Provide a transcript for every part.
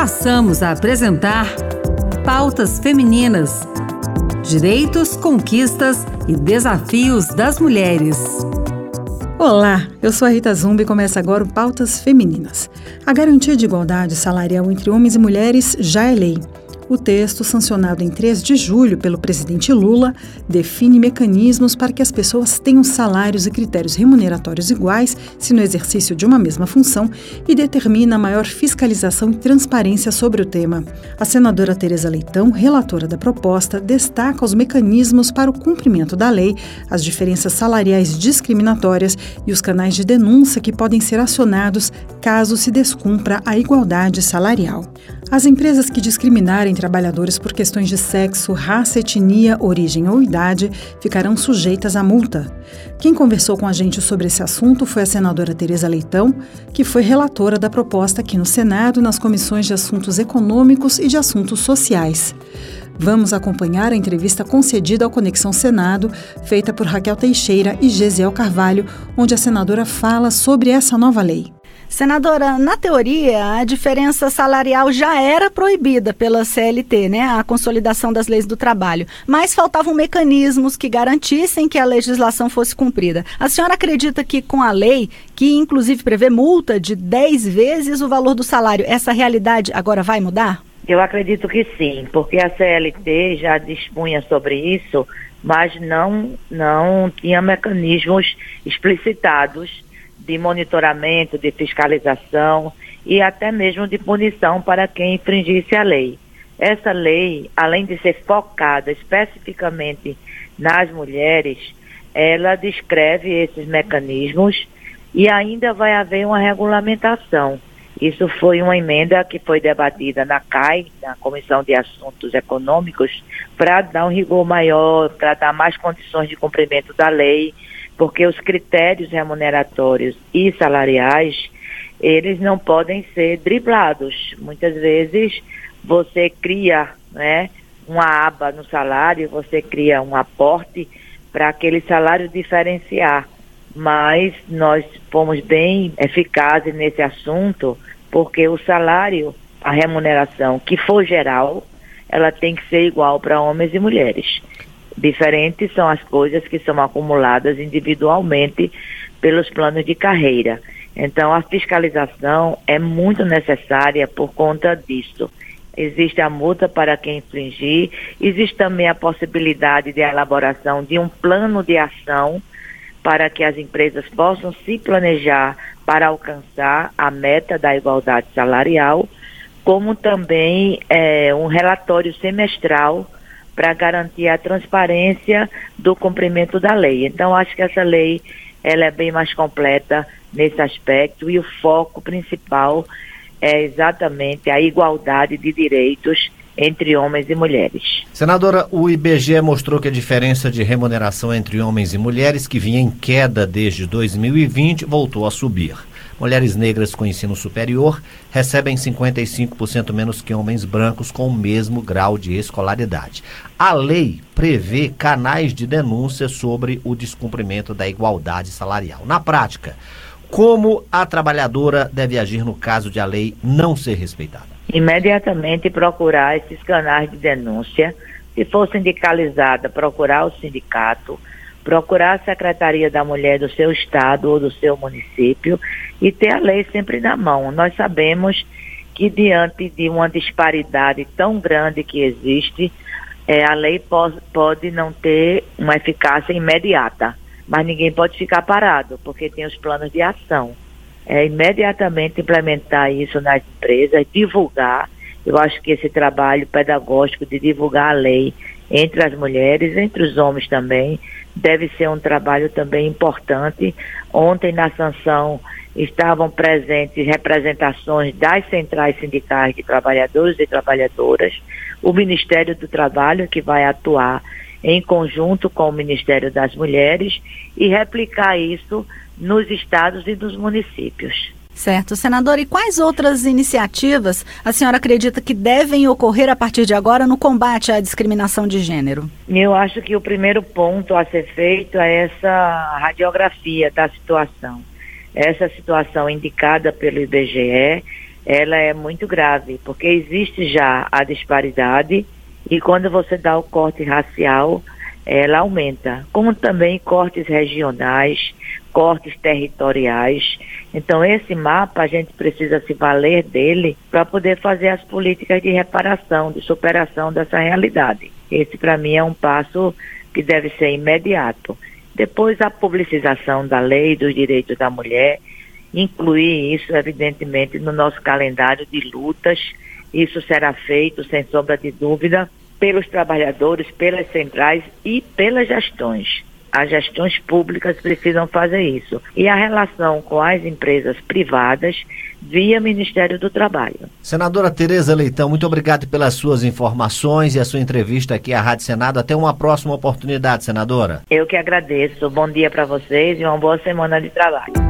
passamos a apresentar Pautas Femininas: Direitos, Conquistas e Desafios das Mulheres. Olá, eu sou a Rita Zumbi e começa agora o Pautas Femininas. A garantia de igualdade salarial entre homens e mulheres já é lei. O texto, sancionado em 3 de julho pelo presidente Lula, define mecanismos para que as pessoas tenham salários e critérios remuneratórios iguais se no exercício de uma mesma função e determina maior fiscalização e transparência sobre o tema. A senadora Tereza Leitão, relatora da proposta, destaca os mecanismos para o cumprimento da lei, as diferenças salariais discriminatórias e os canais de denúncia que podem ser acionados caso se descumpra a igualdade salarial. As empresas que discriminarem trabalhadores por questões de sexo, raça, etnia, origem ou idade ficarão sujeitas à multa. Quem conversou com a gente sobre esse assunto foi a senadora Tereza Leitão, que foi relatora da proposta aqui no Senado nas comissões de assuntos econômicos e de assuntos sociais. Vamos acompanhar a entrevista concedida ao Conexão Senado, feita por Raquel Teixeira e Gesiel Carvalho, onde a senadora fala sobre essa nova lei. Senadora, na teoria, a diferença salarial já era proibida pela CLT, né? A consolidação das leis do trabalho. Mas faltavam mecanismos que garantissem que a legislação fosse cumprida. A senhora acredita que com a lei, que inclusive prevê multa de 10 vezes o valor do salário, essa realidade agora vai mudar? Eu acredito que sim, porque a CLT já dispunha sobre isso, mas não, não tinha mecanismos explicitados de monitoramento, de fiscalização e até mesmo de punição para quem infringisse a lei. Essa lei, além de ser focada especificamente nas mulheres, ela descreve esses mecanismos e ainda vai haver uma regulamentação. Isso foi uma emenda que foi debatida na CAI, na Comissão de Assuntos Econômicos, para dar um rigor maior, para dar mais condições de cumprimento da lei, porque os critérios remuneratórios e salariais, eles não podem ser driblados. Muitas vezes você cria né, uma aba no salário, você cria um aporte para aquele salário diferenciar. Mas nós fomos bem eficazes nesse assunto, porque o salário, a remuneração que for geral, ela tem que ser igual para homens e mulheres. Diferentes são as coisas que são acumuladas individualmente pelos planos de carreira. Então, a fiscalização é muito necessária por conta disso. Existe a multa para quem infringir, existe também a possibilidade de elaboração de um plano de ação para que as empresas possam se planejar para alcançar a meta da igualdade salarial, como também é, um relatório semestral para garantir a transparência do cumprimento da lei. Então, acho que essa lei ela é bem mais completa nesse aspecto e o foco principal é exatamente a igualdade de direitos entre homens e mulheres. Senadora, o IBGE mostrou que a diferença de remuneração entre homens e mulheres, que vinha em queda desde 2020, voltou a subir. Mulheres negras com ensino superior recebem 55% menos que homens brancos com o mesmo grau de escolaridade. A lei prevê canais de denúncia sobre o descumprimento da igualdade salarial. Na prática, como a trabalhadora deve agir no caso de a lei não ser respeitada? Imediatamente procurar esses canais de denúncia. Se for sindicalizada, procurar o sindicato procurar a Secretaria da Mulher do seu estado ou do seu município e ter a lei sempre na mão. Nós sabemos que diante de uma disparidade tão grande que existe, é, a lei pode, pode não ter uma eficácia imediata, mas ninguém pode ficar parado, porque tem os planos de ação. É imediatamente implementar isso nas empresas, divulgar. Eu acho que esse trabalho pedagógico de divulgar a lei entre as mulheres, entre os homens também, deve ser um trabalho também importante. Ontem, na sanção, estavam presentes representações das centrais sindicais de trabalhadores e trabalhadoras, o Ministério do Trabalho, que vai atuar em conjunto com o Ministério das Mulheres e replicar isso nos estados e nos municípios. Certo. Senador, e quais outras iniciativas a senhora acredita que devem ocorrer a partir de agora no combate à discriminação de gênero? Eu acho que o primeiro ponto a ser feito é essa radiografia da situação. Essa situação indicada pelo IBGE, ela é muito grave, porque existe já a disparidade e quando você dá o corte racial, ela aumenta, como também cortes regionais, cortes territoriais. Então, esse mapa a gente precisa se valer dele para poder fazer as políticas de reparação, de superação dessa realidade. Esse, para mim, é um passo que deve ser imediato. Depois, a publicização da lei dos direitos da mulher, incluir isso, evidentemente, no nosso calendário de lutas. Isso será feito, sem sombra de dúvida, pelos trabalhadores, pelas centrais e pelas gestões. As gestões públicas precisam fazer isso. E a relação com as empresas privadas via Ministério do Trabalho. Senadora Tereza Leitão, muito obrigado pelas suas informações e a sua entrevista aqui à Rádio Senado. Até uma próxima oportunidade, senadora. Eu que agradeço. Bom dia para vocês e uma boa semana de trabalho.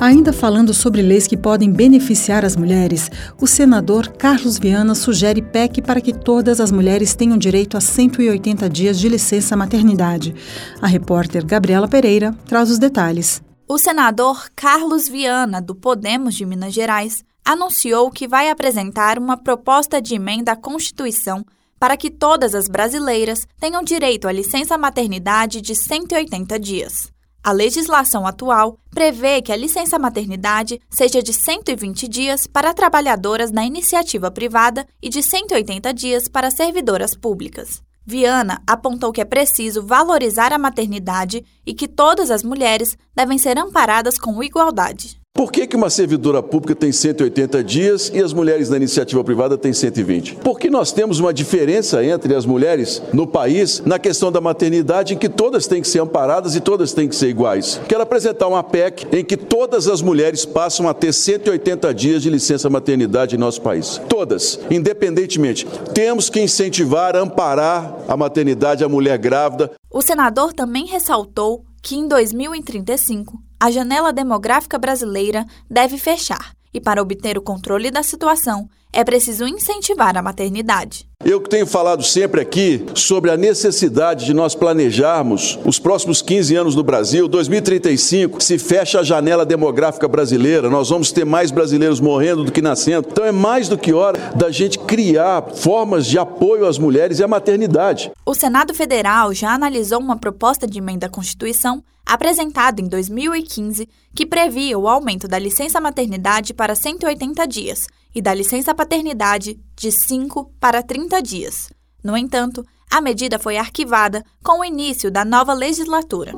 Ainda falando sobre leis que podem beneficiar as mulheres, o senador Carlos Viana sugere PEC para que todas as mulheres tenham direito a 180 dias de licença maternidade. A repórter Gabriela Pereira traz os detalhes. O senador Carlos Viana, do Podemos de Minas Gerais, anunciou que vai apresentar uma proposta de emenda à Constituição para que todas as brasileiras tenham direito à licença maternidade de 180 dias. A legislação atual prevê que a licença maternidade seja de 120 dias para trabalhadoras na iniciativa privada e de 180 dias para servidoras públicas. Viana apontou que é preciso valorizar a maternidade e que todas as mulheres devem ser amparadas com igualdade. Por que, que uma servidora pública tem 180 dias e as mulheres da iniciativa privada têm 120? Porque nós temos uma diferença entre as mulheres no país na questão da maternidade, em que todas têm que ser amparadas e todas têm que ser iguais. Quero apresentar uma PEC em que todas as mulheres passam a ter 180 dias de licença maternidade em nosso país. Todas, independentemente. Temos que incentivar, amparar a maternidade, a mulher grávida. O senador também ressaltou que em 2035 a janela demográfica brasileira deve fechar e, para obter o controle da situação, é preciso incentivar a maternidade. Eu tenho falado sempre aqui sobre a necessidade de nós planejarmos os próximos 15 anos no Brasil. 2035 se fecha a janela demográfica brasileira, nós vamos ter mais brasileiros morrendo do que nascendo. Então é mais do que hora da gente criar formas de apoio às mulheres e à maternidade. O Senado Federal já analisou uma proposta de emenda à Constituição apresentada em 2015 que previa o aumento da licença maternidade para 180 dias e da licença paternidade de 5 para 30 dias. No entanto, a medida foi arquivada com o início da nova legislatura.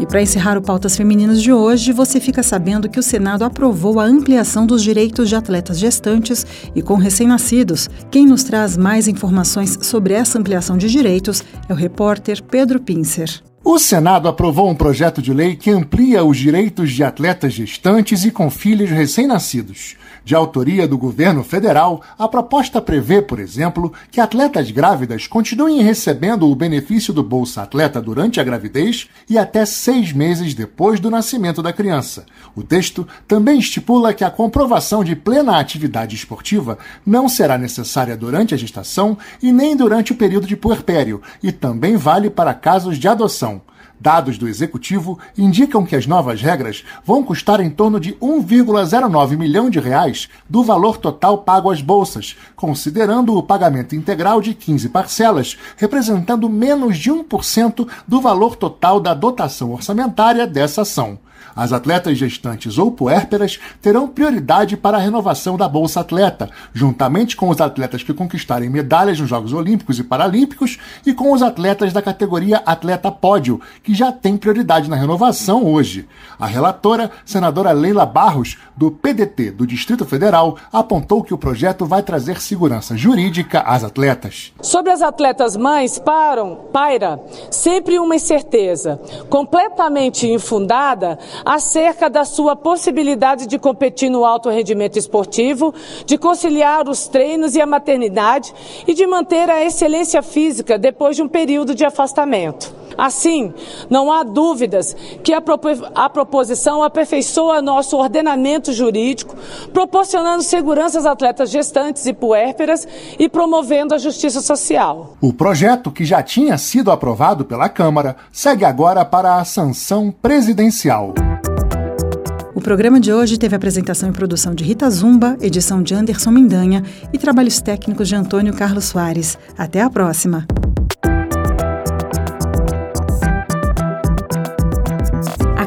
E para encerrar o Pautas Femininas de hoje, você fica sabendo que o Senado aprovou a ampliação dos direitos de atletas gestantes e com recém-nascidos. Quem nos traz mais informações sobre essa ampliação de direitos é o repórter Pedro Pincer. O Senado aprovou um projeto de lei que amplia os direitos de atletas gestantes e com filhos recém-nascidos. De autoria do governo federal, a proposta prevê, por exemplo, que atletas grávidas continuem recebendo o benefício do Bolsa Atleta durante a gravidez e até seis meses depois do nascimento da criança. O texto também estipula que a comprovação de plena atividade esportiva não será necessária durante a gestação e nem durante o período de puerpério, e também vale para casos de adoção. Dados do executivo indicam que as novas regras vão custar em torno de 1,09 milhão de reais do valor total pago às bolsas, considerando o pagamento integral de 15 parcelas, representando menos de 1% do valor total da dotação orçamentária dessa ação. As atletas gestantes ou puérperas terão prioridade para a renovação da Bolsa Atleta, juntamente com os atletas que conquistarem medalhas nos Jogos Olímpicos e Paralímpicos e com os atletas da categoria Atleta Pódio, que já têm prioridade na renovação hoje. A relatora, senadora Leila Barros, do PDT do Distrito Federal, apontou que o projeto vai trazer segurança jurídica às atletas. Sobre as atletas mães, param, paira sempre uma incerteza completamente infundada acerca da sua possibilidade de competir no alto rendimento esportivo, de conciliar os treinos e a maternidade e de manter a excelência física depois de um período de afastamento. Assim, não há dúvidas que a proposição aperfeiçoa nosso ordenamento jurídico, proporcionando segurança às atletas gestantes e puérperas e promovendo a justiça social. O projeto, que já tinha sido aprovado pela Câmara, segue agora para a sanção presidencial. O programa de hoje teve apresentação e produção de Rita Zumba, edição de Anderson Mendanha e trabalhos técnicos de Antônio Carlos Soares. Até a próxima!